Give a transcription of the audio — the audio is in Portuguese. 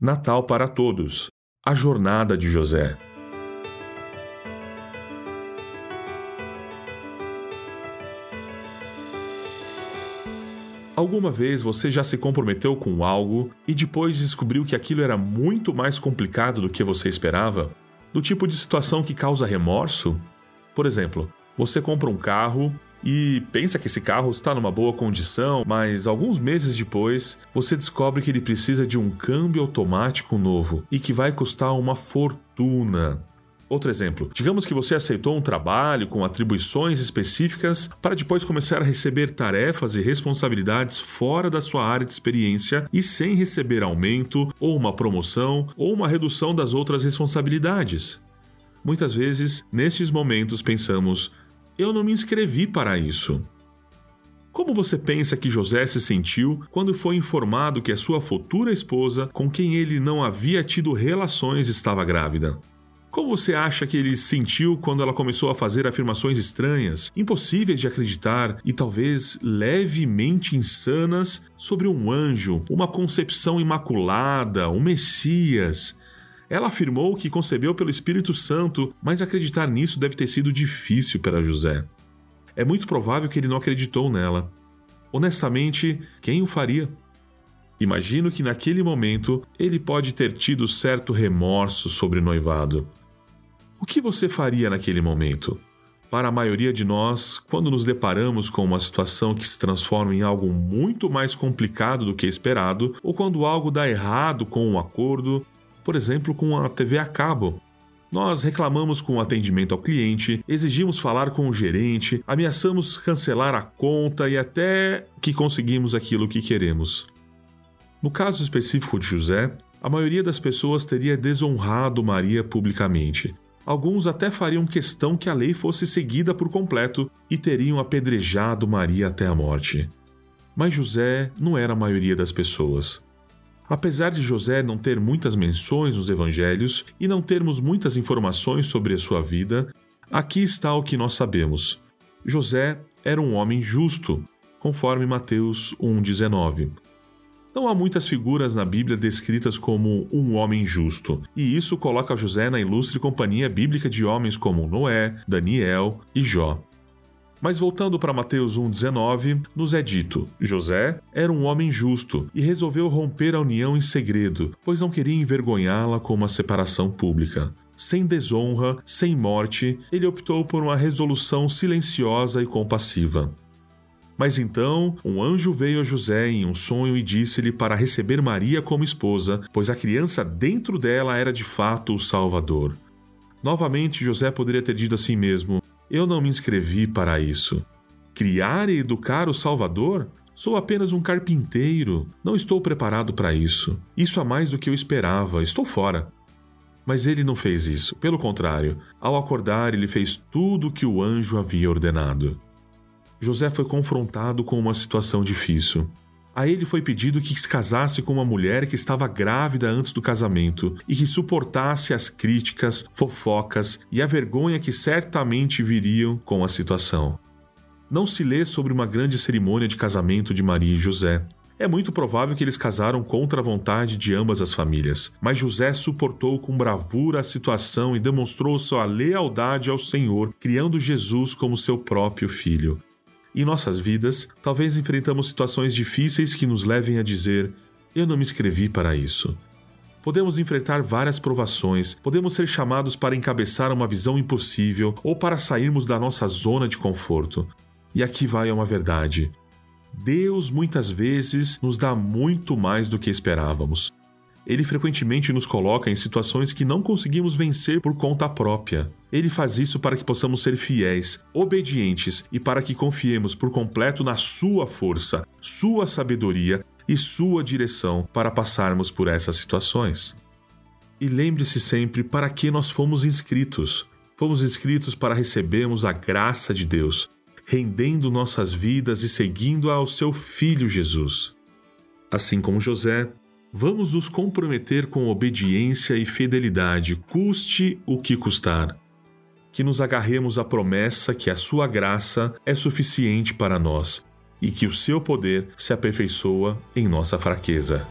Natal para todos. A jornada de José. Alguma vez você já se comprometeu com algo e depois descobriu que aquilo era muito mais complicado do que você esperava? Do tipo de situação que causa remorso? Por exemplo, você compra um carro e pensa que esse carro está numa boa condição, mas alguns meses depois você descobre que ele precisa de um câmbio automático novo e que vai custar uma fortuna. Outro exemplo: digamos que você aceitou um trabalho com atribuições específicas para depois começar a receber tarefas e responsabilidades fora da sua área de experiência e sem receber aumento, ou uma promoção, ou uma redução das outras responsabilidades. Muitas vezes, nesses momentos, pensamos: eu não me inscrevi para isso. Como você pensa que José se sentiu quando foi informado que a sua futura esposa, com quem ele não havia tido relações, estava grávida? Como você acha que ele se sentiu quando ela começou a fazer afirmações estranhas, impossíveis de acreditar e talvez levemente insanas sobre um anjo, uma concepção imaculada, um Messias, ela afirmou que concebeu pelo Espírito Santo, mas acreditar nisso deve ter sido difícil para José. É muito provável que ele não acreditou nela. Honestamente, quem o faria? Imagino que naquele momento ele pode ter tido certo remorso sobre o noivado. O que você faria naquele momento? Para a maioria de nós, quando nos deparamos com uma situação que se transforma em algo muito mais complicado do que esperado, ou quando algo dá errado com um acordo, por exemplo, com a TV a cabo. Nós reclamamos com o atendimento ao cliente, exigimos falar com o gerente, ameaçamos cancelar a conta e até que conseguimos aquilo que queremos. No caso específico de José, a maioria das pessoas teria desonrado Maria publicamente. Alguns até fariam questão que a lei fosse seguida por completo e teriam apedrejado Maria até a morte. Mas José não era a maioria das pessoas. Apesar de José não ter muitas menções nos evangelhos e não termos muitas informações sobre a sua vida, aqui está o que nós sabemos. José era um homem justo, conforme Mateus 1,19. Não há muitas figuras na Bíblia descritas como um homem justo, e isso coloca José na ilustre companhia bíblica de homens como Noé, Daniel e Jó. Mas voltando para Mateus 1,19, nos é dito: José era um homem justo e resolveu romper a união em segredo, pois não queria envergonhá-la com uma separação pública. Sem desonra, sem morte, ele optou por uma resolução silenciosa e compassiva. Mas então um anjo veio a José em um sonho e disse-lhe para receber Maria como esposa, pois a criança dentro dela era de fato o Salvador. Novamente, José poderia ter dito a si mesmo: eu não me inscrevi para isso. Criar e educar o Salvador? Sou apenas um carpinteiro. Não estou preparado para isso. Isso é mais do que eu esperava. Estou fora. Mas ele não fez isso. Pelo contrário, ao acordar, ele fez tudo o que o anjo havia ordenado. José foi confrontado com uma situação difícil. A ele foi pedido que se casasse com uma mulher que estava grávida antes do casamento e que suportasse as críticas, fofocas e a vergonha que certamente viriam com a situação. Não se lê sobre uma grande cerimônia de casamento de Maria e José. É muito provável que eles casaram contra a vontade de ambas as famílias, mas José suportou com bravura a situação e demonstrou sua lealdade ao Senhor, criando Jesus como seu próprio filho. Em nossas vidas, talvez enfrentamos situações difíceis que nos levem a dizer: Eu não me inscrevi para isso. Podemos enfrentar várias provações, podemos ser chamados para encabeçar uma visão impossível ou para sairmos da nossa zona de conforto. E aqui vai uma verdade: Deus muitas vezes nos dá muito mais do que esperávamos. Ele frequentemente nos coloca em situações que não conseguimos vencer por conta própria. Ele faz isso para que possamos ser fiéis, obedientes e para que confiemos por completo na Sua força, Sua sabedoria e Sua direção para passarmos por essas situações. E lembre-se sempre para que nós fomos inscritos. Fomos inscritos para recebermos a graça de Deus, rendendo nossas vidas e seguindo ao seu Filho Jesus. Assim como José, Vamos nos comprometer com obediência e fidelidade, custe o que custar. Que nos agarremos à promessa que a Sua graça é suficiente para nós e que o seu poder se aperfeiçoa em nossa fraqueza.